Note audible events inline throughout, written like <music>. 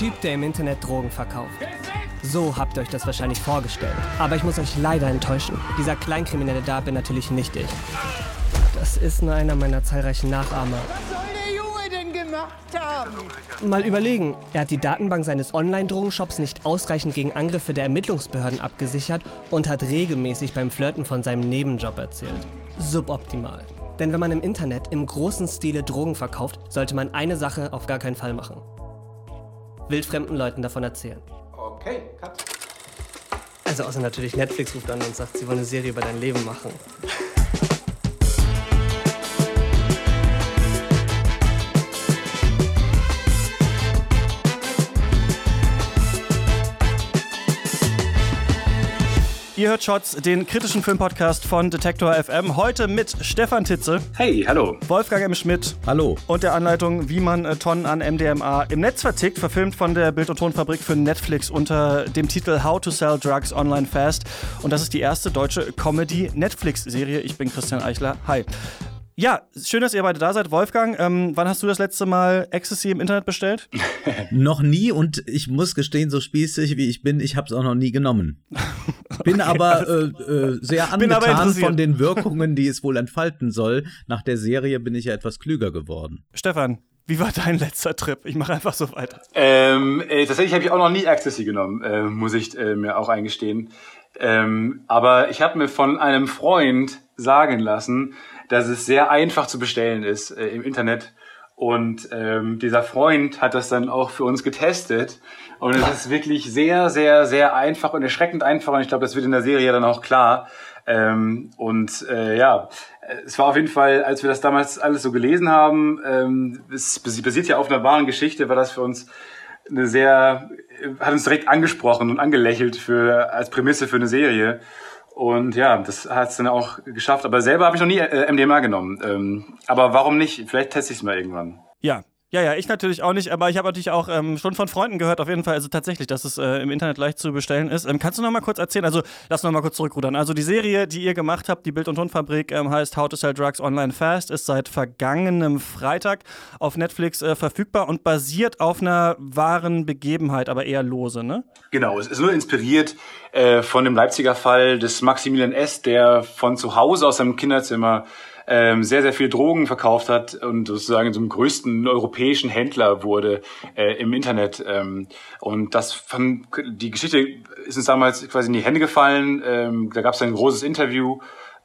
Typ, der im Internet Drogen verkauft. So habt ihr euch das wahrscheinlich vorgestellt. Aber ich muss euch leider enttäuschen. Dieser Kleinkriminelle da bin natürlich nicht ich. Das ist nur einer meiner zahlreichen Nachahmer. Was soll der Junge denn gemacht haben? Mal überlegen, er hat die Datenbank seines Online-Drogenshops nicht ausreichend gegen Angriffe der Ermittlungsbehörden abgesichert und hat regelmäßig beim Flirten von seinem Nebenjob erzählt. Suboptimal. Denn wenn man im Internet im großen Stile Drogen verkauft, sollte man eine Sache auf gar keinen Fall machen. Wildfremden Leuten davon erzählen. Okay, cut. Also außer natürlich Netflix ruft an und sagt, sie wollen eine Serie über dein Leben machen. Ihr hört Shots, den kritischen Filmpodcast von Detektor FM. Heute mit Stefan Titze, Hey, hallo. Wolfgang M. Schmidt Hallo. und der Anleitung, wie man äh, Tonnen an MDMA im Netz vertickt, verfilmt von der Bild- und Tonfabrik für Netflix unter dem Titel How to Sell Drugs Online Fast. Und das ist die erste deutsche Comedy-Netflix-Serie. Ich bin Christian Eichler. Hi. Ja, schön, dass ihr beide da seid. Wolfgang, ähm, wann hast du das letzte Mal Ecstasy im Internet bestellt? <laughs> Noch nie und ich muss gestehen, so spießig wie ich bin, ich habe es auch noch nie genommen. <laughs> Bin aber äh, äh, sehr aber angetan von den <laughs> Wirkungen, die es wohl entfalten soll. Nach der Serie bin ich ja etwas klüger geworden. Stefan, wie war dein letzter Trip? Ich mache einfach so weiter. Ähm, äh, tatsächlich habe ich auch noch nie Ecstasy genommen, äh, muss ich äh, mir auch eingestehen. Ähm, aber ich habe mir von einem Freund sagen lassen, dass es sehr einfach zu bestellen ist äh, im Internet. Und ähm, dieser Freund hat das dann auch für uns getestet. Und es ist wirklich sehr, sehr, sehr einfach und erschreckend einfach. Und ich glaube, das wird in der Serie dann auch klar. Ähm, und äh, ja, es war auf jeden Fall, als wir das damals alles so gelesen haben, ähm, es basiert ja auf einer wahren Geschichte, war das für uns eine sehr, hat uns direkt angesprochen und angelächelt für als Prämisse für eine Serie. Und ja, das hat es dann auch geschafft. Aber selber habe ich noch nie äh, MDMA genommen. Ähm, aber warum nicht? Vielleicht teste ich es mal irgendwann. Ja. Ja, ja, ich natürlich auch nicht, aber ich habe natürlich auch ähm, schon von Freunden gehört, auf jeden Fall, also tatsächlich, dass es äh, im Internet leicht zu bestellen ist. Ähm, kannst du noch mal kurz erzählen, also lass noch mal kurz zurückrudern. Also die Serie, die ihr gemacht habt, die Bild- und Tonfabrik, ähm, heißt How to Sell Drugs Online Fast, ist seit vergangenem Freitag auf Netflix äh, verfügbar und basiert auf einer wahren Begebenheit, aber eher lose, ne? Genau, es ist nur inspiriert äh, von dem Leipziger Fall des Maximilian S., der von zu Hause aus seinem Kinderzimmer ähm, sehr, sehr viel Drogen verkauft hat und sozusagen zum größten europäischen Händler wurde äh, im Internet. Ähm, und das fand, die Geschichte ist uns damals quasi in die Hände gefallen. Ähm, da gab es ein großes Interview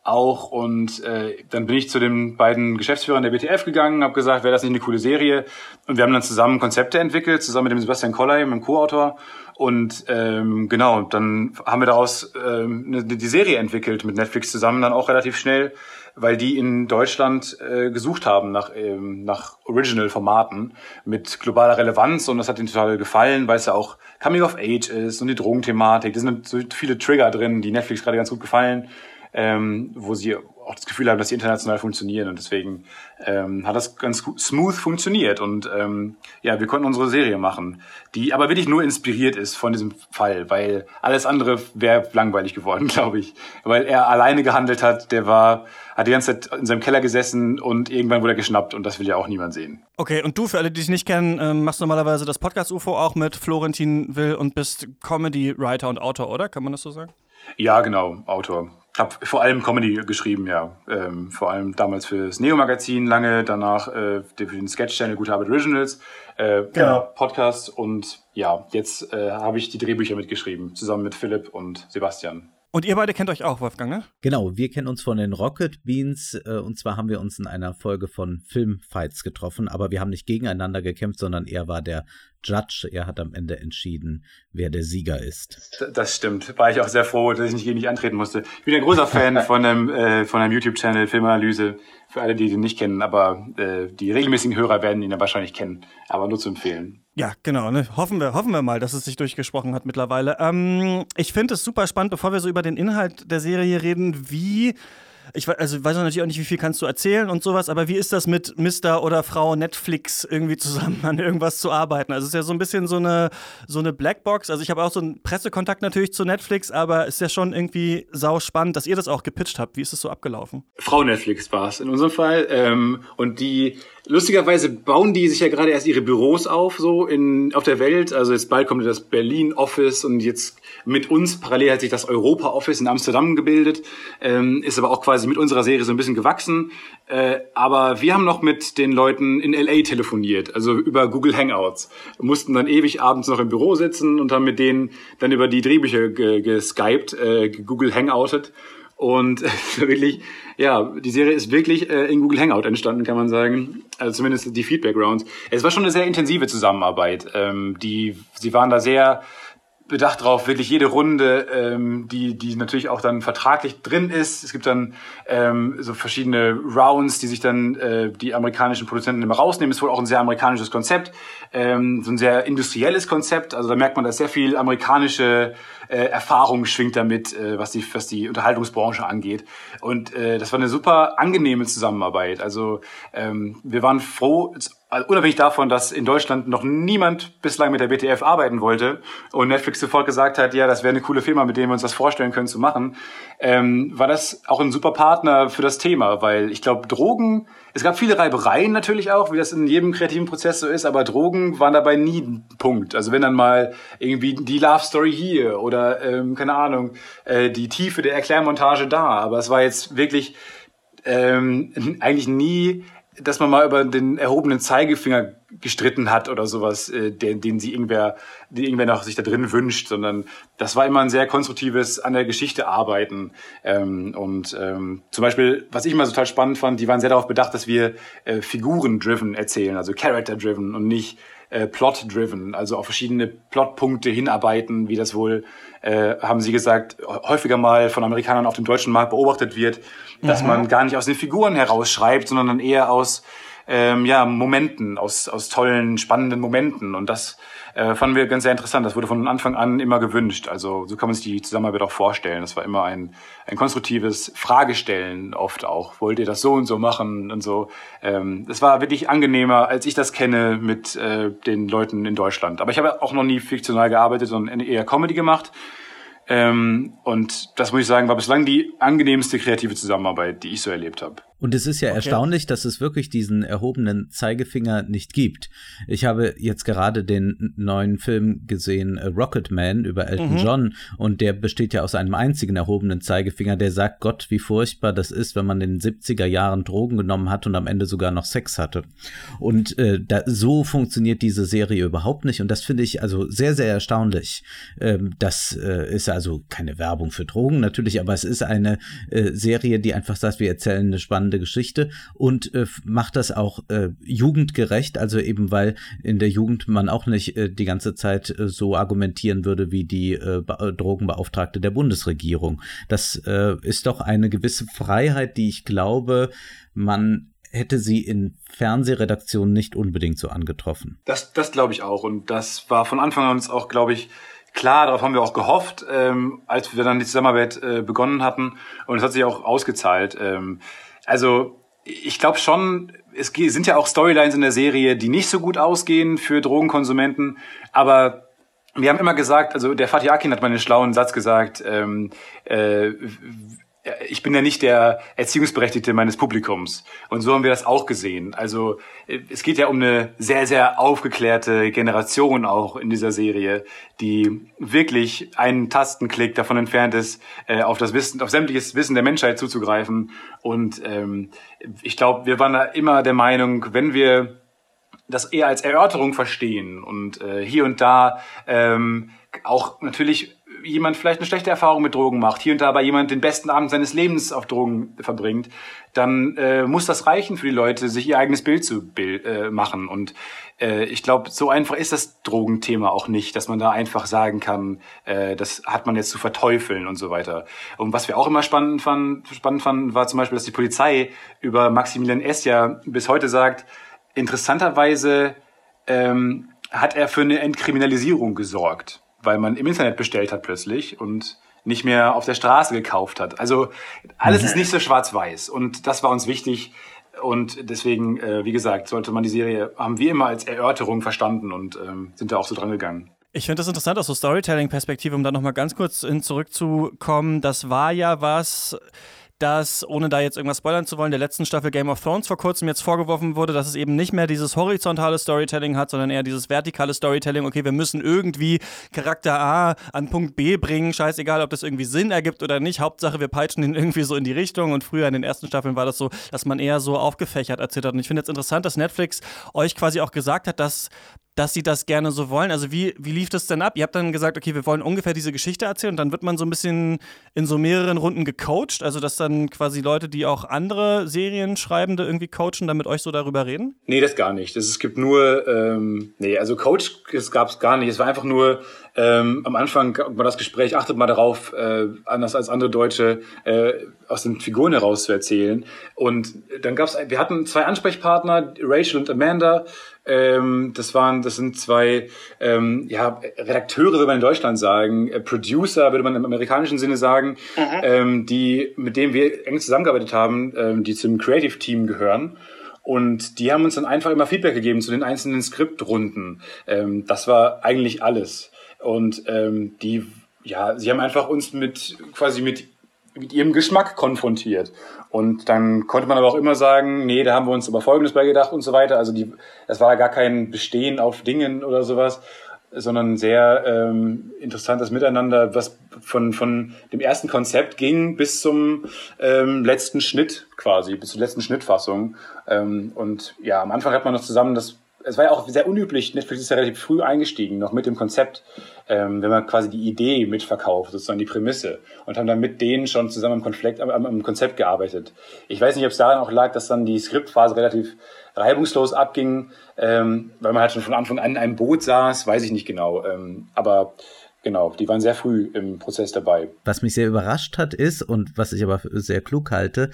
auch und äh, dann bin ich zu den beiden Geschäftsführern der BTF gegangen, habe gesagt, wäre das nicht eine coole Serie? Und wir haben dann zusammen Konzepte entwickelt, zusammen mit dem Sebastian Kolley, meinem Co-Autor. Und ähm, genau, dann haben wir daraus ähm, eine, die Serie entwickelt mit Netflix zusammen, dann auch relativ schnell, weil die in Deutschland äh, gesucht haben nach, ähm, nach Original-Formaten mit globaler Relevanz und das hat ihnen total gefallen, weil es ja auch Coming of Age ist und die Drogenthematik. Da sind so viele Trigger drin, die Netflix gerade ganz gut gefallen ähm, wo sie auch das Gefühl haben, dass sie international funktionieren und deswegen ähm, hat das ganz smooth funktioniert und ähm, ja, wir konnten unsere Serie machen, die aber wirklich nur inspiriert ist von diesem Fall, weil alles andere wäre langweilig geworden, <laughs> glaube ich, weil er alleine gehandelt hat, der war, hat die ganze Zeit in seinem Keller gesessen und irgendwann wurde er geschnappt und das will ja auch niemand sehen. Okay, und du, für alle, die dich nicht kennen, ähm, machst normalerweise das Podcast-UFO auch mit Florentin Will und bist Comedy-Writer und Autor, oder? Kann man das so sagen? Ja, genau, Autor. Hab vor allem Comedy geschrieben, ja. Ähm, vor allem damals fürs Neo-Magazin lange, danach äh, für den Sketch-Channel Gute Arbeit Originals, äh, genau. Podcast und ja, jetzt äh, habe ich die Drehbücher mitgeschrieben, zusammen mit Philipp und Sebastian. Und ihr beide kennt euch auch, Wolfgang, ne? Genau, wir kennen uns von den Rocket Beans äh, und zwar haben wir uns in einer Folge von Filmfights getroffen, aber wir haben nicht gegeneinander gekämpft, sondern er war der Judge. Er hat am Ende entschieden, wer der Sieger ist. Das stimmt. War ich auch sehr froh, dass ich nicht gegen dich antreten musste. Ich bin ein großer Fan von einem, äh, von einem YouTube-Channel Filmanalyse. Für alle, die den nicht kennen, aber äh, die regelmäßigen Hörer werden ihn ja wahrscheinlich kennen. Aber nur zu empfehlen. Ja, genau. Ne? Hoffen, wir, hoffen wir mal, dass es sich durchgesprochen hat mittlerweile. Ähm, ich finde es super spannend, bevor wir so über den Inhalt der Serie reden, wie ich also weiß natürlich auch nicht, wie viel kannst du erzählen und sowas, aber wie ist das mit Mr. oder Frau Netflix irgendwie zusammen an irgendwas zu arbeiten? Also es ist ja so ein bisschen so eine, so eine Blackbox. Also ich habe auch so einen Pressekontakt natürlich zu Netflix, aber ist ja schon irgendwie sau spannend, dass ihr das auch gepitcht habt. Wie ist es so abgelaufen? Frau Netflix war es in unserem Fall. Ähm, und die Lustigerweise bauen die sich ja gerade erst ihre Büros auf, so in, auf der Welt. Also jetzt bald kommt das Berlin Office und jetzt mit uns parallel hat sich das Europa Office in Amsterdam gebildet, ähm, ist aber auch quasi mit unserer Serie so ein bisschen gewachsen. Äh, aber wir haben noch mit den Leuten in LA telefoniert, also über Google Hangouts. Mussten dann ewig abends noch im Büro sitzen und haben mit denen dann über die Drehbücher geskypt, äh, Google Hangoutet. Und <laughs> wirklich, ja, die Serie ist wirklich äh, in Google Hangout entstanden, kann man sagen. Also zumindest die Feedback Rounds. Es war schon eine sehr intensive Zusammenarbeit. Ähm, die, sie waren da sehr bedacht drauf, wirklich jede Runde, ähm, die, die natürlich auch dann vertraglich drin ist. Es gibt dann ähm, so verschiedene Rounds, die sich dann äh, die amerikanischen Produzenten immer rausnehmen. Ist wohl auch ein sehr amerikanisches Konzept, ähm, so ein sehr industrielles Konzept. Also da merkt man, dass sehr viel amerikanische äh, Erfahrung schwingt damit, äh, was, die, was die Unterhaltungsbranche angeht. Und äh, das war eine super angenehme Zusammenarbeit. Also ähm, wir waren froh, also unabhängig davon, dass in Deutschland noch niemand bislang mit der BTF arbeiten wollte und Netflix sofort gesagt hat, ja, das wäre eine coole Firma, mit der wir uns das vorstellen können zu machen, ähm, war das auch ein super Partner für das Thema, weil ich glaube, Drogen, es gab viele Reibereien natürlich auch, wie das in jedem kreativen Prozess so ist, aber Drogen waren dabei nie ein Punkt. Also wenn dann mal irgendwie die Love Story hier oder ähm, keine Ahnung, äh, die Tiefe der Erklärmontage da, aber es war jetzt wirklich ähm, eigentlich nie dass man mal über den erhobenen Zeigefinger gestritten hat oder sowas, äh, den, den sie irgendwer, den irgendwer noch sich da drin wünscht, sondern das war immer ein sehr konstruktives an der Geschichte arbeiten. Ähm, und ähm, zum Beispiel, was ich immer total spannend fand, die waren sehr darauf bedacht, dass wir äh, Figuren-driven erzählen, also Character-driven und nicht äh, Plot-driven, also auf verschiedene Plotpunkte hinarbeiten, wie das wohl, äh, haben sie gesagt, häufiger mal von Amerikanern auf dem deutschen Markt beobachtet wird, dass mhm. man gar nicht aus den Figuren herausschreibt, sondern dann eher aus ähm, ja, Momenten, aus, aus tollen, spannenden Momenten. Und das äh, fanden wir ganz sehr interessant. Das wurde von Anfang an immer gewünscht. Also so kann man sich die Zusammenarbeit auch vorstellen. Das war immer ein, ein konstruktives Fragestellen oft auch. Wollt ihr das so und so machen und so. Ähm, das war wirklich angenehmer, als ich das kenne mit äh, den Leuten in Deutschland. Aber ich habe auch noch nie fiktional gearbeitet, sondern eher Comedy gemacht. Ähm, und das muss ich sagen, war bislang die angenehmste kreative Zusammenarbeit, die ich so erlebt habe. Und es ist ja okay. erstaunlich, dass es wirklich diesen erhobenen Zeigefinger nicht gibt. Ich habe jetzt gerade den neuen Film gesehen, äh, Rocket Man über Elton mhm. John, und der besteht ja aus einem einzigen erhobenen Zeigefinger, der sagt Gott, wie furchtbar das ist, wenn man in den 70er Jahren Drogen genommen hat und am Ende sogar noch Sex hatte. Und äh, da, so funktioniert diese Serie überhaupt nicht. Und das finde ich also sehr, sehr erstaunlich. Ähm, das äh, ist also keine Werbung für Drogen natürlich, aber es ist eine äh, Serie, die einfach sagt, wir erzählen eine spannende spannende Geschichte und äh, macht das auch äh, jugendgerecht, also eben weil in der Jugend man auch nicht äh, die ganze Zeit äh, so argumentieren würde wie die äh, äh, Drogenbeauftragte der Bundesregierung. Das äh, ist doch eine gewisse Freiheit, die ich glaube, man hätte sie in Fernsehredaktionen nicht unbedingt so angetroffen. Das, das glaube ich auch. Und das war von Anfang an uns auch, glaube ich, klar, darauf haben wir auch gehofft, ähm, als wir dann die Zusammenarbeit äh, begonnen hatten. Und es hat sich auch ausgezahlt. Ähm, also ich glaube schon, es sind ja auch Storylines in der Serie, die nicht so gut ausgehen für Drogenkonsumenten, aber wir haben immer gesagt, also der Fatih Akin hat mal einen schlauen Satz gesagt, ähm, äh, ich bin ja nicht der Erziehungsberechtigte meines Publikums. Und so haben wir das auch gesehen. Also es geht ja um eine sehr, sehr aufgeklärte Generation auch in dieser Serie, die wirklich einen Tastenklick davon entfernt ist, äh, auf das Wissen, auf sämtliches Wissen der Menschheit zuzugreifen. Und ähm, ich glaube, wir waren da immer der Meinung, wenn wir das eher als Erörterung verstehen und äh, hier und da ähm, auch natürlich jemand vielleicht eine schlechte Erfahrung mit Drogen macht, hier und da bei jemand den besten Abend seines Lebens auf Drogen verbringt, dann äh, muss das reichen für die Leute, sich ihr eigenes Bild zu Bild, äh, machen. Und äh, ich glaube, so einfach ist das Drogenthema auch nicht, dass man da einfach sagen kann, äh, das hat man jetzt zu verteufeln und so weiter. Und was wir auch immer spannend fanden, spannend fanden, war zum Beispiel, dass die Polizei über Maximilian S. ja bis heute sagt, interessanterweise ähm, hat er für eine Entkriminalisierung gesorgt weil man im Internet bestellt hat plötzlich und nicht mehr auf der Straße gekauft hat. Also alles ist nicht so schwarz-weiß und das war uns wichtig. Und deswegen, äh, wie gesagt, sollte man die Serie, haben wir immer als Erörterung verstanden und ähm, sind da auch so dran gegangen. Ich finde das interessant aus so Storytelling-Perspektive, um da nochmal ganz kurz in zurückzukommen. Das war ja was, dass, ohne da jetzt irgendwas spoilern zu wollen, der letzten Staffel Game of Thrones vor kurzem jetzt vorgeworfen wurde, dass es eben nicht mehr dieses horizontale Storytelling hat, sondern eher dieses vertikale Storytelling. Okay, wir müssen irgendwie Charakter A an Punkt B bringen, scheißegal, ob das irgendwie Sinn ergibt oder nicht. Hauptsache, wir peitschen ihn <laughs> irgendwie so in die Richtung. Und früher in den ersten Staffeln war das so, dass man eher so aufgefächert erzählt hat. Und ich finde jetzt interessant, dass Netflix euch quasi auch gesagt hat, dass dass sie das gerne so wollen. Also wie, wie lief das denn ab? Ihr habt dann gesagt, okay, wir wollen ungefähr diese Geschichte erzählen und dann wird man so ein bisschen in so mehreren Runden gecoacht. Also dass dann quasi Leute, die auch andere Serienschreibende irgendwie coachen, dann mit euch so darüber reden? Nee, das gar nicht. Es gibt nur, ähm, nee, also Coach gab es gar nicht. Es war einfach nur, ähm, am Anfang war das Gespräch, achtet mal darauf, äh, anders als andere Deutsche, äh, aus den Figuren heraus zu erzählen. Und dann gab's, wir hatten zwei Ansprechpartner, Rachel und Amanda. Ähm, das waren, das sind zwei ähm, ja, Redakteure, würde man in Deutschland sagen, äh, Producer, würde man im amerikanischen Sinne sagen, mhm. ähm, die, mit denen wir eng zusammengearbeitet haben, ähm, die zum Creative Team gehören. Und die haben uns dann einfach immer Feedback gegeben zu den einzelnen Skriptrunden. Ähm, das war eigentlich alles. Und ähm, die, ja, sie haben einfach uns mit quasi mit mit ihrem Geschmack konfrontiert. Und dann konnte man aber auch immer sagen, nee, da haben wir uns aber Folgendes bei gedacht und so weiter. Also die, das war gar kein Bestehen auf Dingen oder sowas, sondern sehr ähm, interessantes Miteinander, was von, von dem ersten Konzept ging bis zum ähm, letzten Schnitt quasi, bis zur letzten Schnittfassung. Ähm, und ja, am Anfang hat man noch zusammen das es war ja auch sehr unüblich, Netflix ist ja relativ früh eingestiegen, noch mit dem Konzept, ähm, wenn man quasi die Idee mitverkauft, sozusagen die Prämisse, und haben dann mit denen schon zusammen am, Konflikt, am, am Konzept gearbeitet. Ich weiß nicht, ob es daran auch lag, dass dann die Skriptphase relativ reibungslos abging, ähm, weil man halt schon von Anfang an in einem Boot saß, weiß ich nicht genau. Ähm, aber Genau, die waren sehr früh im Prozess dabei. Was mich sehr überrascht hat, ist, und was ich aber sehr klug halte,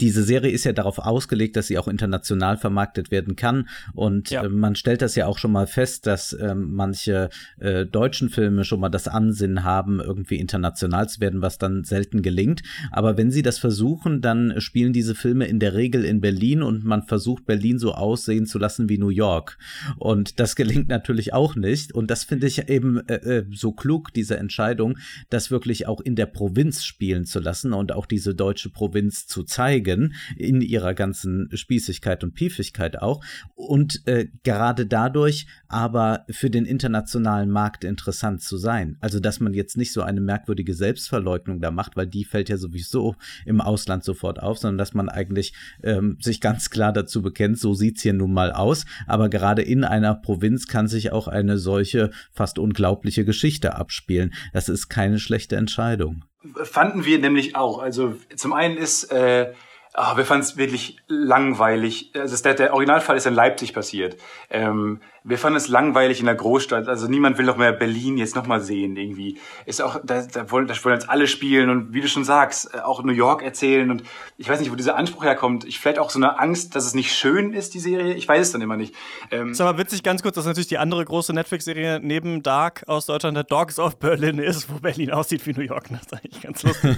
diese Serie ist ja darauf ausgelegt, dass sie auch international vermarktet werden kann. Und ja. äh, man stellt das ja auch schon mal fest, dass äh, manche äh, deutschen Filme schon mal das Ansinnen haben, irgendwie international zu werden, was dann selten gelingt. Aber wenn sie das versuchen, dann spielen diese Filme in der Regel in Berlin und man versucht Berlin so aussehen zu lassen wie New York. Und das gelingt natürlich auch nicht. Und das finde ich eben äh, äh so klug, diese Entscheidung, das wirklich auch in der Provinz spielen zu lassen und auch diese deutsche Provinz zu zeigen zeigen, in ihrer ganzen Spießigkeit und Piefigkeit auch. Und äh, gerade dadurch aber für den internationalen Markt interessant zu sein. Also, dass man jetzt nicht so eine merkwürdige Selbstverleugnung da macht, weil die fällt ja sowieso im Ausland sofort auf, sondern dass man eigentlich ähm, sich ganz klar dazu bekennt, so sieht's hier nun mal aus. Aber gerade in einer Provinz kann sich auch eine solche fast unglaubliche Geschichte abspielen. Das ist keine schlechte Entscheidung. Fanden wir nämlich auch. Also zum einen ist äh, Oh, wir fanden es wirklich langweilig. Also der, der Originalfall ist in Leipzig passiert. Ähm, wir fanden es langweilig in der Großstadt. Also niemand will noch mehr Berlin jetzt nochmal sehen irgendwie. Ist auch, da, da, wollen, da wollen jetzt alle spielen und wie du schon sagst, äh, auch New York erzählen und ich weiß nicht, wo dieser Anspruch herkommt. Ich vielleicht auch so eine Angst, dass es nicht schön ist, die Serie. Ich weiß es dann immer nicht. Ähm, ist aber witzig, ganz kurz, dass natürlich die andere große Netflix-Serie neben Dark aus Deutschland der Dogs of Berlin ist, wo Berlin aussieht wie New York. Das ist eigentlich ganz lustig.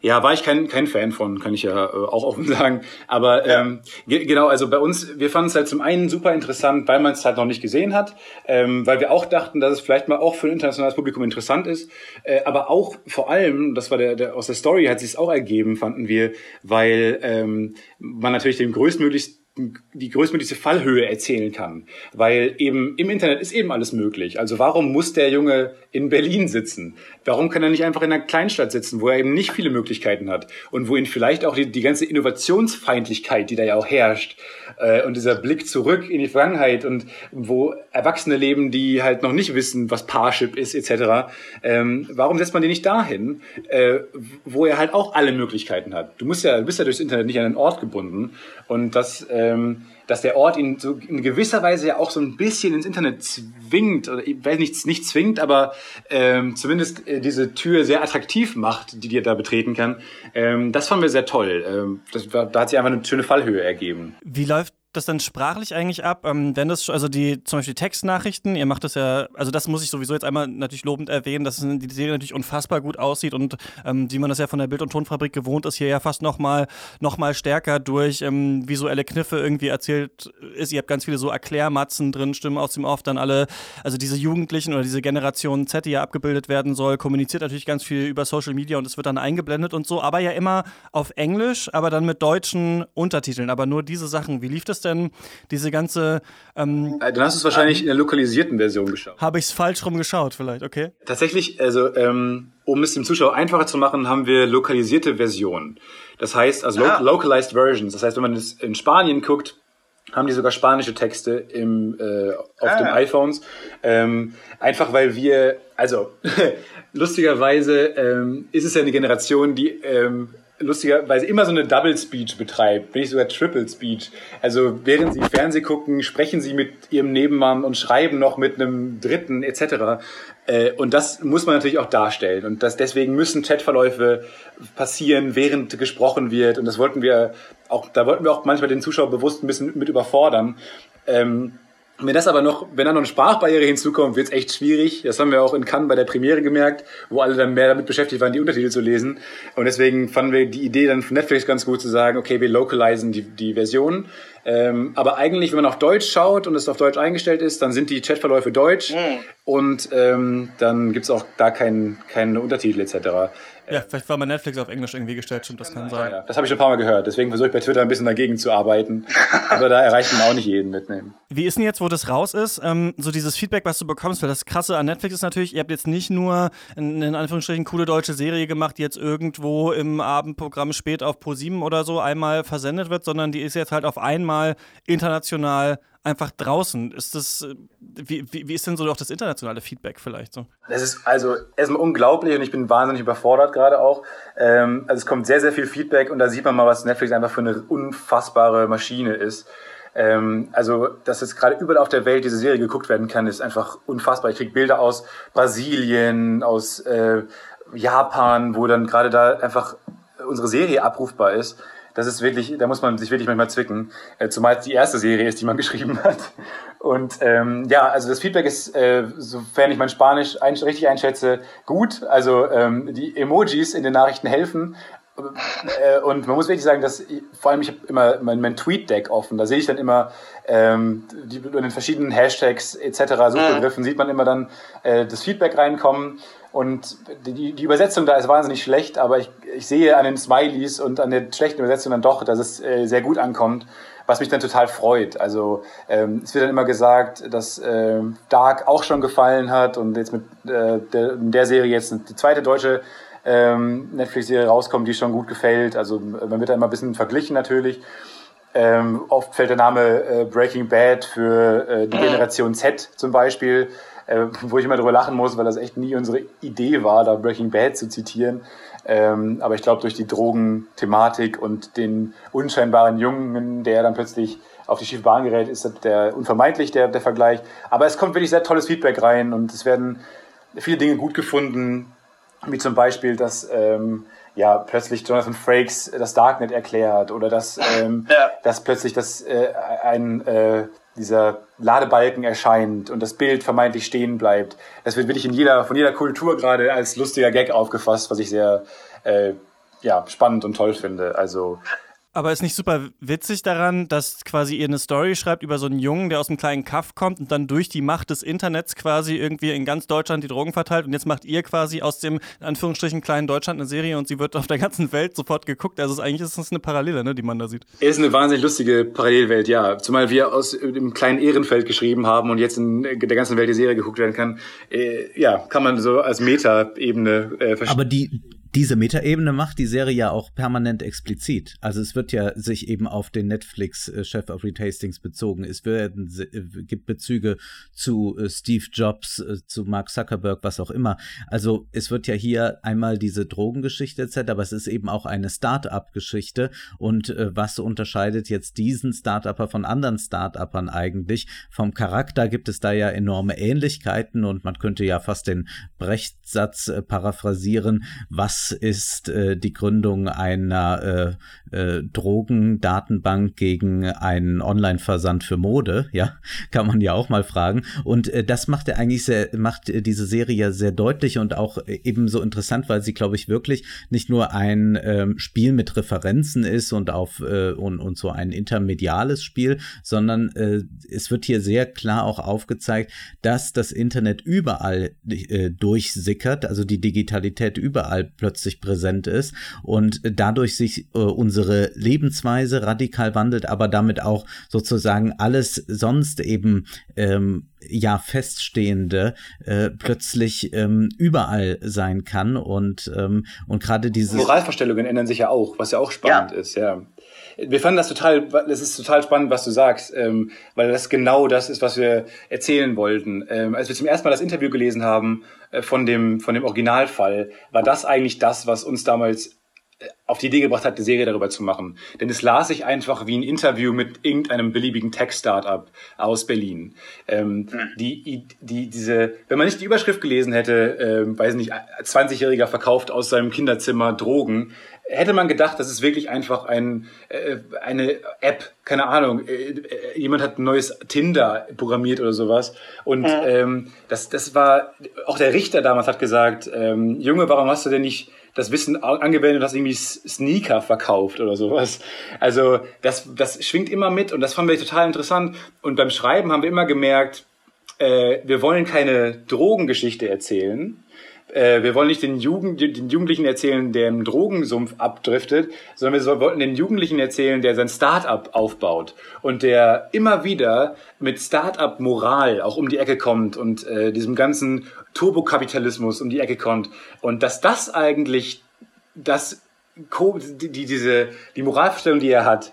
ja, <laughs> war ich kein, kein Fan von, kann ich ja äh, auch offen sagen. Aber ähm, genau, also bei uns, wir fanden es halt zum einen super interessant, weil man es halt noch noch nicht gesehen hat, ähm, weil wir auch dachten, dass es vielleicht mal auch für ein internationales Publikum interessant ist, äh, aber auch vor allem, das war der, der aus der Story hat sich es auch ergeben, fanden wir, weil ähm, man natürlich den größtmöglichst die größtmögliche Fallhöhe erzählen kann. Weil eben im Internet ist eben alles möglich. Also warum muss der Junge in Berlin sitzen? Warum kann er nicht einfach in einer Kleinstadt sitzen, wo er eben nicht viele Möglichkeiten hat und wo ihn vielleicht auch die, die ganze Innovationsfeindlichkeit, die da ja auch herrscht, äh, und dieser Blick zurück in die Vergangenheit und wo Erwachsene leben, die halt noch nicht wissen, was Parship ist, etc. Ähm, warum setzt man den nicht dahin, äh, wo er halt auch alle Möglichkeiten hat? Du musst ja, du bist ja durchs Internet nicht an einen Ort gebunden und das äh, ähm, dass der Ort ihn so in gewisser Weise ja auch so ein bisschen ins Internet zwingt, oder ich weiß nicht, nicht zwingt, aber ähm, zumindest äh, diese Tür sehr attraktiv macht, die dir da betreten kann. Ähm, das fanden wir sehr toll. Ähm, das da hat sich einfach eine schöne Fallhöhe ergeben. Wie läuft das dann sprachlich eigentlich ab? Ähm, wenn das, also die, zum Beispiel Textnachrichten, ihr macht das ja, also das muss ich sowieso jetzt einmal natürlich lobend erwähnen, dass die Serie natürlich unfassbar gut aussieht und ähm, wie man das ja von der Bild- und Tonfabrik gewohnt ist, hier ja fast nochmal noch mal stärker durch ähm, visuelle Kniffe irgendwie erzählt ist. Ihr habt ganz viele so Erklärmatzen drin, Stimmen aus dem Off, dann alle, also diese Jugendlichen oder diese Generation Z, die ja abgebildet werden soll, kommuniziert natürlich ganz viel über Social Media und es wird dann eingeblendet und so, aber ja immer auf Englisch, aber dann mit deutschen Untertiteln, aber nur diese Sachen. Wie lief das denn, diese ganze... Ähm, äh, dann hast du es wahrscheinlich in der lokalisierten Version geschaut. Habe ich es falsch rum geschaut vielleicht, okay? Tatsächlich, also ähm, um es dem Zuschauer einfacher zu machen, haben wir lokalisierte Versionen. Das heißt, also ah. localized versions. Das heißt, wenn man es in Spanien guckt, haben die sogar spanische Texte im, äh, auf ah. den iPhones. Ähm, einfach weil wir, also <laughs> lustigerweise ähm, ist es ja eine Generation, die ähm, lustigerweise immer so eine Double Speech betreibt, wenn nicht sogar Triple Speech. Also während sie Fernseh gucken, sprechen sie mit ihrem Nebenmann und schreiben noch mit einem Dritten etc. Äh, und das muss man natürlich auch darstellen. Und das, deswegen müssen Chatverläufe passieren, während gesprochen wird. Und das wollten wir auch, da wollten wir auch manchmal den Zuschauer bewusst ein bisschen mit überfordern. Ähm, wenn das aber noch, wenn da noch eine Sprachbarriere hinzukommt, wird es echt schwierig. Das haben wir auch in Cannes bei der Premiere gemerkt, wo alle dann mehr damit beschäftigt waren, die Untertitel zu lesen. Und deswegen fanden wir die Idee dann von Netflix ganz gut zu sagen, okay, wir localisen die, die Version. Ähm, aber eigentlich, wenn man auf Deutsch schaut und es auf Deutsch eingestellt ist, dann sind die Chatverläufe deutsch mhm. und ähm, dann gibt's auch da keinen keine Untertitel etc. Ja, vielleicht war mal Netflix auf Englisch irgendwie gestellt, stimmt, das kann sein. Ja, das habe ich schon ein paar Mal gehört, deswegen versuche ich bei Twitter ein bisschen dagegen zu arbeiten. Aber da erreicht man auch nicht jeden mitnehmen. Wie ist denn jetzt, wo das raus ist, ähm, so dieses Feedback, was du bekommst? Weil das Krasse an Netflix ist natürlich, ihr habt jetzt nicht nur in, in Anführungsstrichen coole deutsche Serie gemacht, die jetzt irgendwo im Abendprogramm spät auf Pro7 oder so einmal versendet wird, sondern die ist jetzt halt auf einmal international einfach draußen. Ist das, äh, wie, wie, wie ist denn so auch das internationale Feedback vielleicht so? Es ist also erstmal unglaublich und ich bin wahnsinnig überfordert gerade auch. Ähm, also es kommt sehr, sehr viel Feedback und da sieht man mal, was Netflix einfach für eine unfassbare Maschine ist. Ähm, also, dass jetzt gerade überall auf der Welt diese Serie geguckt werden kann, ist einfach unfassbar. Ich krieg Bilder aus Brasilien, aus äh, Japan, wo dann gerade da einfach unsere Serie abrufbar ist das ist wirklich, da muss man sich wirklich manchmal zwicken, äh, zumal es die erste Serie ist, die man <laughs> geschrieben hat. Und ähm, ja, also das Feedback ist, äh, sofern ich mein Spanisch ein, richtig einschätze, gut. Also ähm, die Emojis in den Nachrichten helfen. Äh, und man muss wirklich sagen, dass ich, vor allem ich habe immer mein, mein Tweet-Deck offen. Da sehe ich dann immer ähm, die, in den verschiedenen Hashtags etc. Suchbegriffen mhm. sieht man immer dann äh, das Feedback reinkommen. Und die, die Übersetzung da ist wahnsinnig schlecht, aber ich, ich sehe an den Smileys und an der schlechten Übersetzung dann doch, dass es äh, sehr gut ankommt, was mich dann total freut. Also ähm, es wird dann immer gesagt, dass äh, Dark auch schon gefallen hat und jetzt mit äh, der, der Serie jetzt die zweite deutsche ähm, Netflix-Serie rauskommt, die schon gut gefällt. Also man wird da immer ein bisschen verglichen natürlich. Ähm, oft fällt der Name äh, Breaking Bad für äh, die Generation Z zum Beispiel äh, wo ich immer drüber lachen muss, weil das echt nie unsere Idee war, da Breaking Bad zu zitieren. Ähm, aber ich glaube, durch die Drogenthematik und den unscheinbaren Jungen, der dann plötzlich auf die schiefe Bahn gerät, ist das der unvermeidlich der, der Vergleich. Aber es kommt wirklich sehr tolles Feedback rein und es werden viele Dinge gut gefunden, wie zum Beispiel, dass ähm, ja plötzlich Jonathan Frakes das Darknet erklärt oder dass, ähm, ja. dass plötzlich das äh, ein äh, dieser Ladebalken erscheint und das Bild vermeintlich stehen bleibt. Das wird wirklich in jeder, von jeder Kultur gerade als lustiger Gag aufgefasst, was ich sehr äh, ja, spannend und toll finde. Also aber ist nicht super witzig daran, dass quasi ihr eine Story schreibt über so einen Jungen, der aus einem kleinen Kaff kommt und dann durch die Macht des Internets quasi irgendwie in ganz Deutschland die Drogen verteilt und jetzt macht ihr quasi aus dem, in Anführungsstrichen, kleinen Deutschland eine Serie und sie wird auf der ganzen Welt sofort geguckt. Also ist eigentlich ist das eine Parallele, ne, die man da sieht. Es ist eine wahnsinnig lustige Parallelwelt, ja. Zumal wir aus dem kleinen Ehrenfeld geschrieben haben und jetzt in der ganzen Welt die Serie geguckt werden kann. Äh, ja, kann man so als Meta-Ebene äh, verstehen. Aber die, diese Metaebene macht die Serie ja auch permanent explizit. Also es wird ja sich eben auf den Netflix-Chef of Retastings bezogen. Es werden, äh, gibt Bezüge zu äh, Steve Jobs, äh, zu Mark Zuckerberg, was auch immer. Also es wird ja hier einmal diese Drogengeschichte etc., aber es ist eben auch eine Start-up-Geschichte. Und äh, was unterscheidet jetzt diesen Start-Upper von anderen Start-Uppern eigentlich? Vom Charakter gibt es da ja enorme Ähnlichkeiten und man könnte ja fast den Brechtsatz äh, paraphrasieren, was ist äh, die Gründung einer äh, äh, Drogendatenbank gegen einen Online-Versand für Mode, <laughs> ja, kann man ja auch mal fragen. Und äh, das macht er eigentlich sehr, macht äh, diese Serie ja sehr deutlich und auch äh, eben so interessant, weil sie, glaube ich, wirklich nicht nur ein ähm, Spiel mit Referenzen ist und auf äh, und, und so ein intermediales Spiel, sondern äh, es wird hier sehr klar auch aufgezeigt, dass das Internet überall äh, durchsickert, also die Digitalität überall plötzlich präsent ist und dadurch sich äh, unsere Lebensweise radikal wandelt, aber damit auch sozusagen alles sonst eben ähm, ja feststehende äh, plötzlich ähm, überall sein kann und ähm, und gerade diese Moralvorstellungen ändern sich ja auch, was ja auch spannend ja. ist, ja. Wir fanden das total, das ist total spannend, was du sagst, ähm, weil das genau das ist, was wir erzählen wollten. Ähm, als wir zum ersten Mal das Interview gelesen haben äh, von dem von dem Originalfall, war das eigentlich das, was uns damals auf die Idee gebracht hat, eine Serie darüber zu machen. Denn es las sich einfach wie ein Interview mit irgendeinem beliebigen Tech-Startup aus Berlin. Ähm, hm. die, die, diese, wenn man nicht die Überschrift gelesen hätte, äh, weiß nicht, 20-Jähriger verkauft aus seinem Kinderzimmer Drogen, hätte man gedacht, das ist wirklich einfach ein, äh, eine App, keine Ahnung, äh, äh jemand hat ein neues Tinder programmiert oder sowas. Und ja. ähm, das, das war, auch der Richter damals hat gesagt, ähm, Junge, warum hast du denn nicht das Wissen angewendet und hast irgendwie Sneaker verkauft oder sowas. Also das, das schwingt immer mit und das fanden wir total interessant. Und beim Schreiben haben wir immer gemerkt, äh, wir wollen keine Drogengeschichte erzählen, äh, wir wollen nicht den, Jugend, den Jugendlichen erzählen, der im Drogensumpf abdriftet, sondern wir wollten den Jugendlichen erzählen, der sein Start-up aufbaut und der immer wieder mit Start-up-Moral auch um die Ecke kommt und äh, diesem ganzen Turbokapitalismus um die Ecke kommt. Und dass das eigentlich das die, die, diese, die Moralvorstellung, die er hat,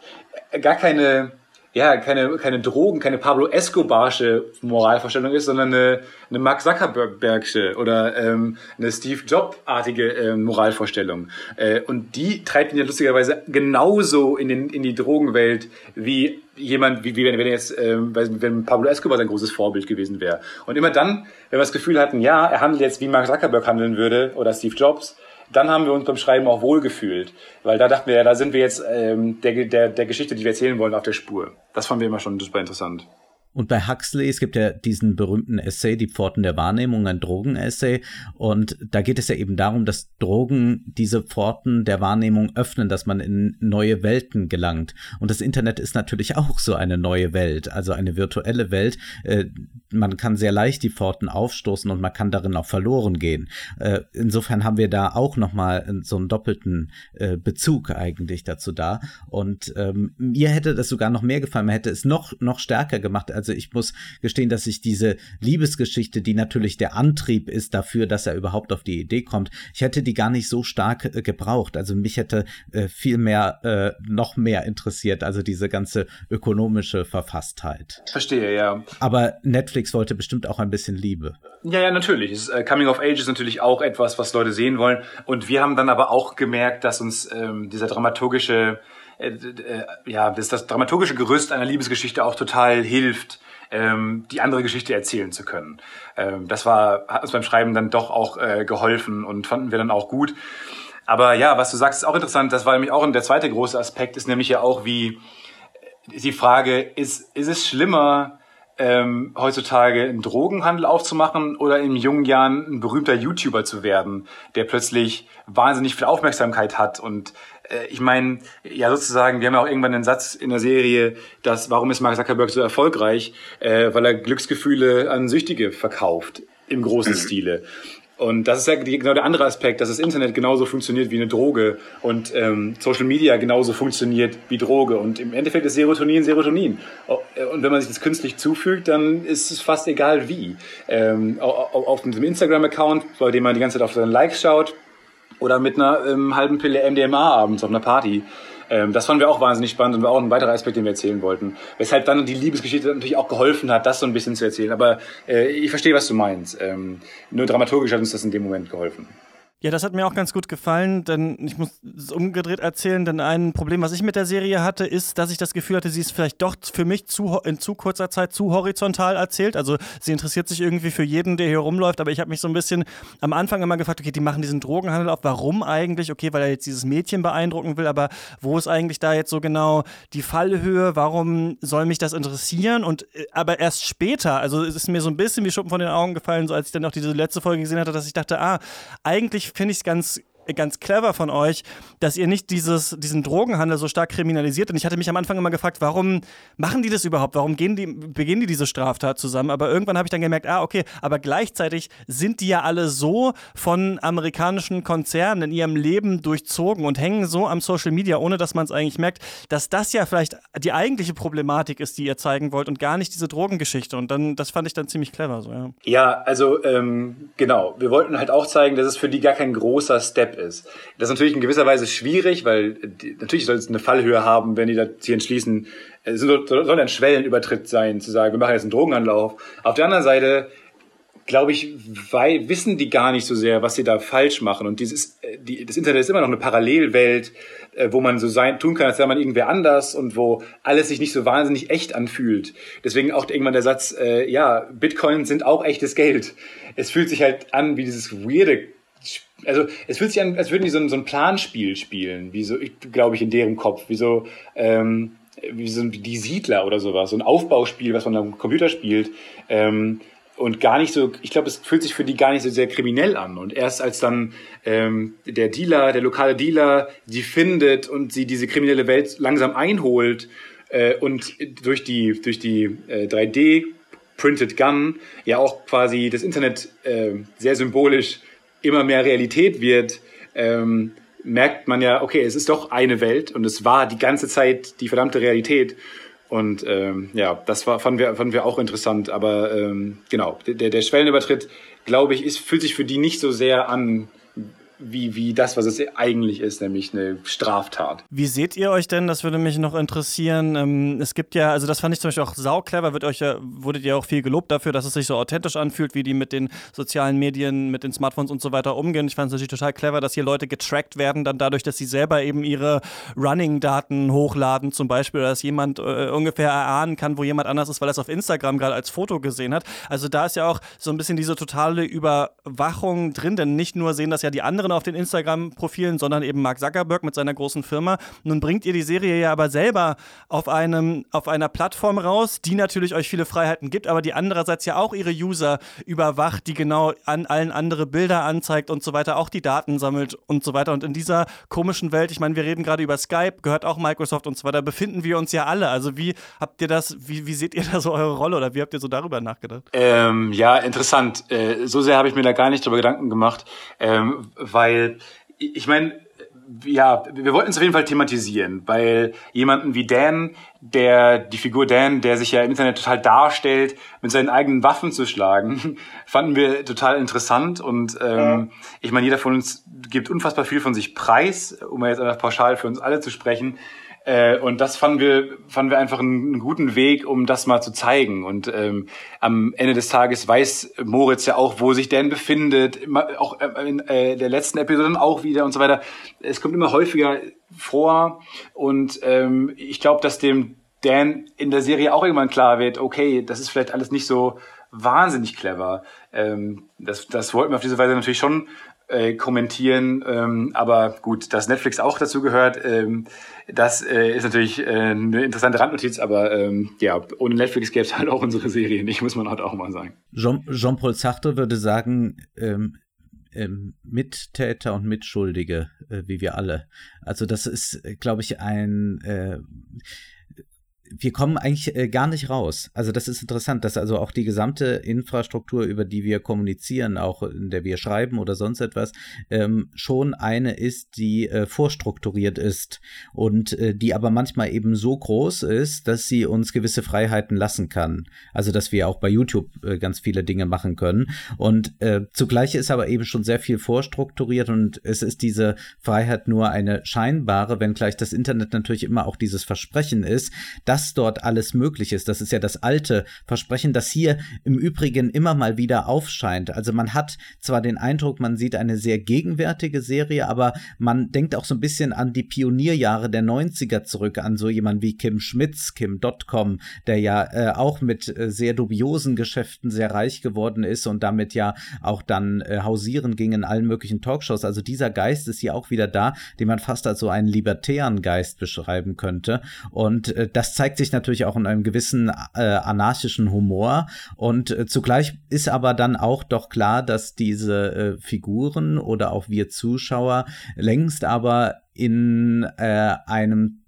gar keine ja, keine, keine Drogen, keine Pablo Escobarsche Moralvorstellung ist, sondern eine, eine Mark Zuckerbergsche oder ähm, eine Steve Job-artige ähm, Moralvorstellung. Äh, und die treibt ihn ja lustigerweise genauso in, den, in die Drogenwelt wie jemand, wie, wie wenn, wenn jetzt, ähm, wenn Pablo Escobar sein großes Vorbild gewesen wäre. Und immer dann, wenn wir das Gefühl hatten, ja, er handelt jetzt wie Mark Zuckerberg handeln würde oder Steve Jobs, dann haben wir uns beim Schreiben auch wohlgefühlt. Weil da dachten wir, ja, da sind wir jetzt ähm, der, der, der Geschichte, die wir erzählen wollen, auf der Spur. Das fanden wir immer schon super interessant. Und bei Huxley, es gibt ja diesen berühmten Essay, Die Pforten der Wahrnehmung, ein Drogen-Essay. Und da geht es ja eben darum, dass Drogen diese Pforten der Wahrnehmung öffnen, dass man in neue Welten gelangt. Und das Internet ist natürlich <laughs> auch so eine neue Welt, also eine virtuelle Welt. Äh, man kann sehr leicht die Pforten aufstoßen und man kann darin auch verloren gehen. Äh, insofern haben wir da auch nochmal so einen doppelten äh, Bezug eigentlich dazu da. Und ähm, mir hätte das sogar noch mehr gefallen. Man hätte es noch, noch stärker gemacht also ich muss gestehen, dass ich diese Liebesgeschichte, die natürlich der Antrieb ist dafür, dass er überhaupt auf die Idee kommt, ich hätte die gar nicht so stark äh, gebraucht. Also mich hätte äh, viel mehr, äh, noch mehr interessiert, also diese ganze ökonomische Verfasstheit. Verstehe, ja. Aber Netflix wollte bestimmt auch ein bisschen Liebe. Ja, ja, natürlich. Ist, äh, Coming of Age ist natürlich auch etwas, was Leute sehen wollen. Und wir haben dann aber auch gemerkt, dass uns ähm, dieser dramaturgische ja, dass das dramaturgische Gerüst einer Liebesgeschichte auch total hilft, ähm, die andere Geschichte erzählen zu können. Ähm, das war, hat uns beim Schreiben dann doch auch äh, geholfen und fanden wir dann auch gut. Aber ja, was du sagst, ist auch interessant. Das war nämlich auch der zweite große Aspekt, ist nämlich ja auch wie die Frage, ist, ist es schlimmer, ähm, heutzutage einen Drogenhandel aufzumachen oder in jungen Jahren ein berühmter YouTuber zu werden, der plötzlich wahnsinnig viel Aufmerksamkeit hat und äh, ich meine, ja sozusagen, wir haben ja auch irgendwann einen Satz in der Serie, dass warum ist Mark Zuckerberg so erfolgreich, äh, weil er Glücksgefühle an Süchtige verkauft im großen. <clears throat> Stile. Und das ist ja genau der andere Aspekt, dass das Internet genauso funktioniert wie eine Droge und ähm, Social Media genauso funktioniert wie Droge. Und im Endeffekt ist Serotonin Serotonin. Und wenn man sich das künstlich zufügt, dann ist es fast egal wie. Ähm, auf einem Instagram-Account, bei dem man die ganze Zeit auf seine Likes schaut, oder mit einer ähm, halben Pille MDMA abends auf einer Party. Ähm, das fanden wir auch wahnsinnig spannend und war auch ein weiterer Aspekt, den wir erzählen wollten. Weshalb dann die Liebesgeschichte natürlich auch geholfen hat, das so ein bisschen zu erzählen. Aber äh, ich verstehe, was du meinst. Ähm, nur dramaturgisch hat uns das in dem Moment geholfen. Ja, das hat mir auch ganz gut gefallen, denn ich muss es umgedreht erzählen, denn ein Problem, was ich mit der Serie hatte, ist, dass ich das Gefühl hatte, sie ist vielleicht doch für mich zu, in zu kurzer Zeit zu horizontal erzählt. Also sie interessiert sich irgendwie für jeden, der hier rumläuft, aber ich habe mich so ein bisschen am Anfang immer gefragt, okay, die machen diesen Drogenhandel auf, warum eigentlich? Okay, weil er jetzt dieses Mädchen beeindrucken will, aber wo ist eigentlich da jetzt so genau die Fallhöhe? Warum soll mich das interessieren? Und äh, aber erst später, also es ist mir so ein bisschen wie Schuppen von den Augen gefallen, so als ich dann auch diese letzte Folge gesehen hatte, dass ich dachte, ah, eigentlich finde ich es ganz ganz clever von euch, dass ihr nicht dieses, diesen Drogenhandel so stark kriminalisiert. Und ich hatte mich am Anfang immer gefragt, warum machen die das überhaupt? Warum gehen die, begehen die diese Straftat zusammen? Aber irgendwann habe ich dann gemerkt, ah, okay, aber gleichzeitig sind die ja alle so von amerikanischen Konzernen in ihrem Leben durchzogen und hängen so am Social Media, ohne dass man es eigentlich merkt, dass das ja vielleicht die eigentliche Problematik ist, die ihr zeigen wollt und gar nicht diese Drogengeschichte. Und dann, das fand ich dann ziemlich clever. So, ja. ja, also ähm, genau. Wir wollten halt auch zeigen, dass es für die gar kein großer Step ist. Das ist natürlich in gewisser Weise schwierig, weil die, natürlich soll es eine Fallhöhe haben, wenn die das hier entschließen. Es soll, ein Schwellenübertritt sein, zu sagen, wir machen jetzt einen Drogenhandel auf. Auf der anderen Seite glaube ich, weil, wissen die gar nicht so sehr, was sie da falsch machen. Und dieses, äh, die, das Internet ist immer noch eine Parallelwelt, äh, wo man so sein, tun kann, als wäre man irgendwer anders und wo alles sich nicht so wahnsinnig echt anfühlt. Deswegen auch irgendwann der Satz, äh, ja, Bitcoins sind auch echtes Geld. Es fühlt sich halt an wie dieses weirde also es fühlt sich an, als würden die so ein, so ein Planspiel spielen, wie so, glaube ich, in deren Kopf, wie so, ähm, wie so die Siedler oder sowas, so ein Aufbauspiel, was man am Computer spielt. Ähm, und gar nicht so, ich glaube, es fühlt sich für die gar nicht so sehr kriminell an. Und erst als dann ähm, der Dealer, der lokale Dealer, die findet und sie diese kriminelle Welt langsam einholt äh, und durch die, durch die äh, 3D Printed Gun ja auch quasi das Internet äh, sehr symbolisch immer mehr Realität wird, ähm, merkt man ja, okay, es ist doch eine Welt und es war die ganze Zeit die verdammte Realität. Und ähm, ja, das war, fanden, wir, fanden wir auch interessant. Aber ähm, genau, der, der Schwellenübertritt, glaube ich, ist, fühlt sich für die nicht so sehr an wie, wie das, was es eigentlich ist, nämlich eine Straftat. Wie seht ihr euch denn? Das würde mich noch interessieren. Ähm, es gibt ja, also das fand ich zum Beispiel auch sauclever, wird euch ja, wurdet ihr auch viel gelobt dafür, dass es sich so authentisch anfühlt, wie die mit den sozialen Medien, mit den Smartphones und so weiter umgehen. Ich fand es natürlich total clever, dass hier Leute getrackt werden, dann dadurch, dass sie selber eben ihre Running-Daten hochladen, zum Beispiel, dass jemand äh, ungefähr erahnen kann, wo jemand anders ist, weil er es auf Instagram gerade als Foto gesehen hat. Also da ist ja auch so ein bisschen diese totale Überwachung drin, denn nicht nur sehen das ja die anderen auf den Instagram-Profilen, sondern eben Mark Zuckerberg mit seiner großen Firma. Nun bringt ihr die Serie ja aber selber auf, einem, auf einer Plattform raus, die natürlich euch viele Freiheiten gibt, aber die andererseits ja auch ihre User überwacht, die genau an allen andere Bilder anzeigt und so weiter, auch die Daten sammelt und so weiter. Und in dieser komischen Welt, ich meine, wir reden gerade über Skype, gehört auch Microsoft und so weiter, befinden wir uns ja alle. Also wie habt ihr das, wie, wie seht ihr da so eure Rolle oder wie habt ihr so darüber nachgedacht? Ähm, ja, interessant. Äh, so sehr habe ich mir da gar nicht drüber Gedanken gemacht, ähm, weil weil ich meine, ja, wir wollten es auf jeden Fall thematisieren, weil jemanden wie Dan, der, die Figur Dan, der sich ja im Internet total darstellt, mit seinen eigenen Waffen zu schlagen, <laughs> fanden wir total interessant und ähm, ja. ich meine, jeder von uns gibt unfassbar viel von sich preis, um jetzt einfach pauschal für uns alle zu sprechen. Äh, und das fanden wir, fanden wir einfach einen, einen, guten Weg, um das mal zu zeigen. Und ähm, am Ende des Tages weiß Moritz ja auch, wo sich Dan befindet, auch äh, in äh, der letzten Episode auch wieder und so weiter. Es kommt immer häufiger vor und ähm, ich glaube, dass dem Dan in der Serie auch irgendwann klar wird, okay, das ist vielleicht alles nicht so wahnsinnig clever. Ähm, das, das wollten wir auf diese Weise natürlich schon äh, kommentieren. Ähm, aber gut, dass Netflix auch dazu gehört, ähm, das äh, ist natürlich äh, eine interessante Randnotiz, aber ähm, ja, ohne Netflix gäbe es halt auch unsere Serie nicht, muss man halt auch mal sagen. Jean-Paul Sartre würde sagen, ähm, ähm, Mittäter und Mitschuldige, äh, wie wir alle. Also das ist, glaube ich, ein äh, wir kommen eigentlich äh, gar nicht raus. Also das ist interessant, dass also auch die gesamte Infrastruktur, über die wir kommunizieren, auch in der wir schreiben oder sonst etwas, ähm, schon eine ist, die äh, vorstrukturiert ist und äh, die aber manchmal eben so groß ist, dass sie uns gewisse Freiheiten lassen kann. Also dass wir auch bei YouTube äh, ganz viele Dinge machen können. Und äh, zugleich ist aber eben schon sehr viel vorstrukturiert und es ist diese Freiheit nur eine scheinbare, wenngleich das Internet natürlich immer auch dieses Versprechen ist, dass was dort alles möglich ist. Das ist ja das alte Versprechen, das hier im Übrigen immer mal wieder aufscheint. Also man hat zwar den Eindruck, man sieht eine sehr gegenwärtige Serie, aber man denkt auch so ein bisschen an die Pionierjahre der 90er zurück, an so jemand wie Kim Schmitz, Kim.com, der ja äh, auch mit äh, sehr dubiosen Geschäften sehr reich geworden ist und damit ja auch dann äh, hausieren ging in allen möglichen Talkshows. Also dieser Geist ist hier auch wieder da, den man fast als so einen libertären Geist beschreiben könnte. Und äh, das zeigt sich natürlich auch in einem gewissen äh, anarchischen Humor. Und äh, zugleich ist aber dann auch doch klar, dass diese äh, Figuren oder auch wir Zuschauer längst aber in äh, einem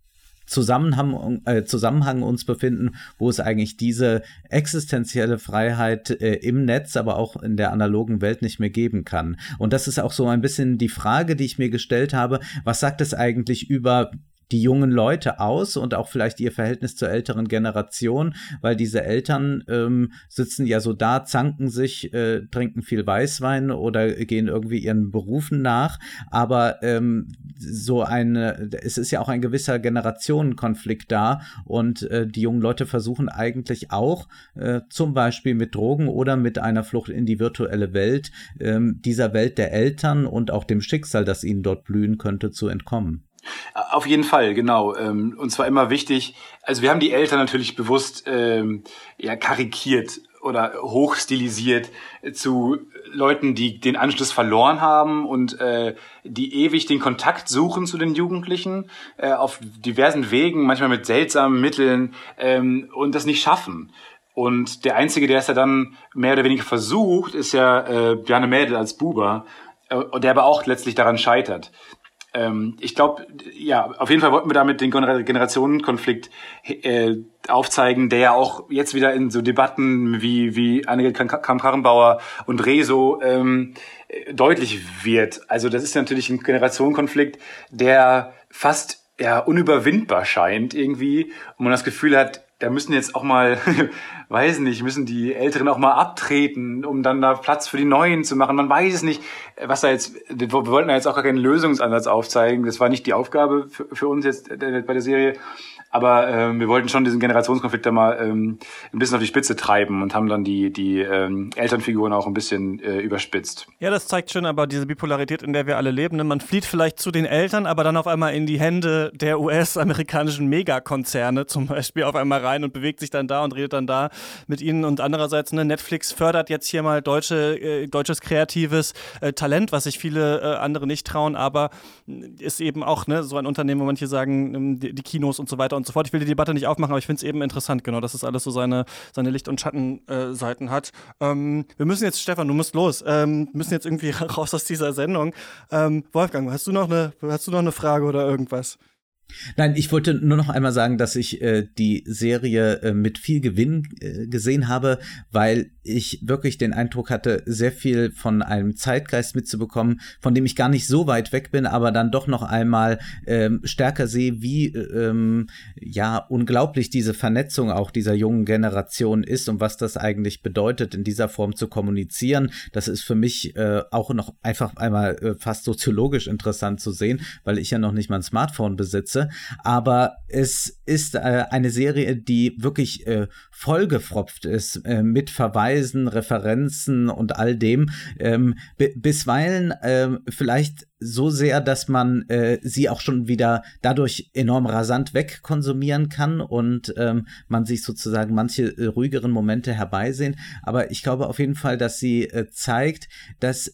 Zusammenhang, äh, Zusammenhang uns befinden, wo es eigentlich diese existenzielle Freiheit äh, im Netz, aber auch in der analogen Welt nicht mehr geben kann. Und das ist auch so ein bisschen die Frage, die ich mir gestellt habe, was sagt es eigentlich über die jungen Leute aus und auch vielleicht ihr Verhältnis zur älteren Generation, weil diese Eltern ähm, sitzen ja so da, zanken sich, äh, trinken viel Weißwein oder gehen irgendwie ihren Berufen nach. Aber ähm, so eine, es ist ja auch ein gewisser Generationenkonflikt da und äh, die jungen Leute versuchen eigentlich auch äh, zum Beispiel mit Drogen oder mit einer Flucht in die virtuelle Welt ähm, dieser Welt der Eltern und auch dem Schicksal, das ihnen dort blühen könnte, zu entkommen. Auf jeden Fall, genau. Ähm, und zwar immer wichtig, also wir haben die Eltern natürlich bewusst ähm, ja, karikiert oder hochstilisiert zu Leuten, die den Anschluss verloren haben und äh, die ewig den Kontakt suchen zu den Jugendlichen äh, auf diversen Wegen, manchmal mit seltsamen Mitteln ähm, und das nicht schaffen. Und der Einzige, der es ja dann mehr oder weniger versucht, ist ja äh, Bjarne Mädel als Buber, äh, der aber auch letztlich daran scheitert ähm, ich glaube, ja, auf jeden Fall wollten wir damit den Generationenkonflikt äh, aufzeigen, der ja auch jetzt wieder in so Debatten wie, wie Annegret Kramp-Karrenbauer und Rezo ähm, deutlich wird. Also das ist natürlich ein Generationenkonflikt, der fast ja unüberwindbar scheint irgendwie und man das Gefühl hat, da müssen jetzt auch mal, <laughs> weiß nicht, müssen die Älteren auch mal abtreten, um dann da Platz für die Neuen zu machen. Man weiß es nicht, was da jetzt, wir wollten da jetzt auch gar keinen Lösungsansatz aufzeigen. Das war nicht die Aufgabe für, für uns jetzt bei der Serie. Aber ähm, wir wollten schon diesen Generationskonflikt da mal ähm, ein bisschen auf die Spitze treiben und haben dann die, die ähm, Elternfiguren auch ein bisschen äh, überspitzt. Ja, das zeigt schon aber diese Bipolarität, in der wir alle leben. Ne? Man flieht vielleicht zu den Eltern, aber dann auf einmal in die Hände der US-amerikanischen Megakonzerne zum Beispiel auf einmal rein und bewegt sich dann da und redet dann da mit ihnen. Und andererseits, ne, Netflix fördert jetzt hier mal deutsche, äh, deutsches kreatives äh, Talent, was sich viele äh, andere nicht trauen, aber ist eben auch ne, so ein Unternehmen, wo manche sagen, ähm, die, die Kinos und so weiter und und so fort. Ich will die Debatte nicht aufmachen, aber ich finde es eben interessant, genau, dass es alles so seine, seine Licht- und Schattenseiten äh, hat. Ähm, wir müssen jetzt, Stefan, du musst los, ähm, müssen jetzt irgendwie <laughs> raus aus dieser Sendung. Ähm, Wolfgang, hast du noch eine, hast du noch eine Frage oder irgendwas? Nein, ich wollte nur noch einmal sagen, dass ich äh, die Serie äh, mit viel Gewinn äh, gesehen habe, weil ich wirklich den Eindruck hatte, sehr viel von einem Zeitgeist mitzubekommen, von dem ich gar nicht so weit weg bin, aber dann doch noch einmal ähm, stärker sehe, wie ähm, ja unglaublich diese Vernetzung auch dieser jungen Generation ist und was das eigentlich bedeutet, in dieser Form zu kommunizieren. Das ist für mich äh, auch noch einfach einmal äh, fast soziologisch interessant zu sehen, weil ich ja noch nicht mal ein Smartphone besitze. Aber es ist äh, eine Serie, die wirklich äh, vollgefropft ist äh, mit Verweisen, Referenzen und all dem. Ähm, bisweilen ähm, vielleicht so sehr, dass man äh, sie auch schon wieder dadurch enorm rasant wegkonsumieren kann und ähm, man sich sozusagen manche äh, ruhigeren Momente herbeisehen. Aber ich glaube auf jeden Fall, dass sie äh, zeigt, dass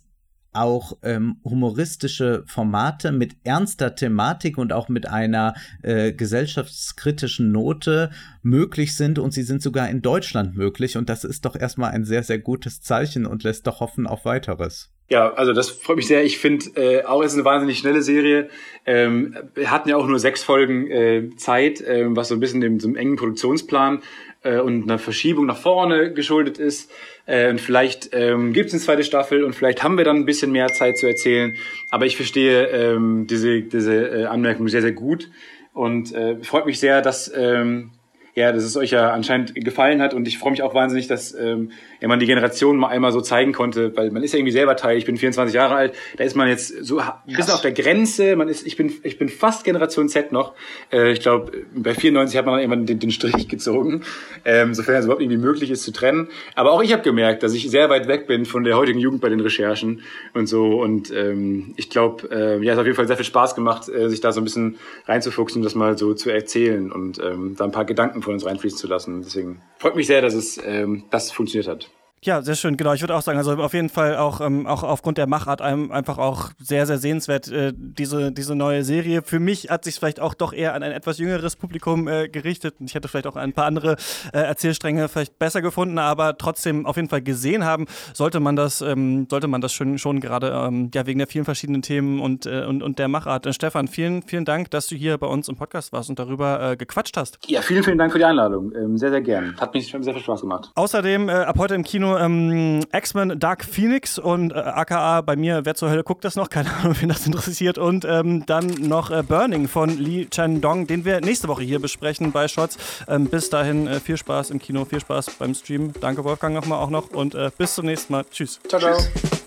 auch ähm, humoristische Formate mit ernster Thematik und auch mit einer äh, gesellschaftskritischen Note möglich sind und sie sind sogar in Deutschland möglich und das ist doch erstmal ein sehr, sehr gutes Zeichen und lässt doch hoffen auf weiteres. Ja, also das freut mich sehr. Ich finde, äh, auch ist eine wahnsinnig schnelle Serie. Ähm, wir hatten ja auch nur sechs Folgen äh, Zeit, äh, was so ein bisschen dem, so einem engen Produktionsplan äh, und einer Verschiebung nach vorne geschuldet ist. Äh, und vielleicht ähm, gibt es eine zweite Staffel und vielleicht haben wir dann ein bisschen mehr Zeit zu erzählen. Aber ich verstehe ähm, diese, diese äh, Anmerkung sehr, sehr gut und äh, freut mich sehr, dass ähm, ja, dass es euch ja anscheinend gefallen hat und ich freue mich auch wahnsinnig, dass ähm, ja, man die Generation mal einmal so zeigen konnte, weil man ist ja irgendwie selber Teil. Ich bin 24 Jahre alt, da ist man jetzt so ein bisschen auf der Grenze. Man ist, ich bin, ich bin fast Generation Z noch. Äh, ich glaube, bei 94 hat man irgendwann den, den Strich gezogen, ähm, sofern es überhaupt irgendwie möglich ist zu trennen. Aber auch ich habe gemerkt, dass ich sehr weit weg bin von der heutigen Jugend bei den Recherchen und so. Und ähm, ich glaube, äh, ja, es hat auf jeden Fall sehr viel Spaß gemacht, äh, sich da so ein bisschen reinzufuchsen, das mal so zu erzählen und ähm, da ein paar Gedanken von uns reinfließen zu lassen. Deswegen freut mich sehr, dass es ähm, das funktioniert hat. Ja, sehr schön, genau. Ich würde auch sagen, also auf jeden Fall auch, ähm, auch aufgrund der Machart einem einfach auch sehr, sehr sehenswert, äh, diese, diese neue Serie. Für mich hat sich vielleicht auch doch eher an ein etwas jüngeres Publikum äh, gerichtet. Ich hätte vielleicht auch ein paar andere äh, Erzählstränge vielleicht besser gefunden, aber trotzdem auf jeden Fall gesehen haben, sollte man das, ähm, sollte man das schon, schon gerade ähm, ja, wegen der vielen verschiedenen Themen und, äh, und, und der Machart. Äh, Stefan, vielen, vielen Dank, dass du hier bei uns im Podcast warst und darüber äh, gequatscht hast. Ja, vielen, vielen Dank für die Einladung. Ähm, sehr, sehr gern. Hat mich sehr viel Spaß gemacht. Außerdem ab heute im Kino ähm, X-Men Dark Phoenix und äh, aka bei mir, wer zur Hölle guckt das noch? <laughs> Keine Ahnung, wen das interessiert. Und ähm, dann noch äh, Burning von Lee Chen-Dong, den wir nächste Woche hier besprechen bei Shots. Ähm, bis dahin äh, viel Spaß im Kino, viel Spaß beim Stream. Danke Wolfgang nochmal auch noch und äh, bis zum nächsten Mal. Tschüss. Ciao, ciao. Tschüss.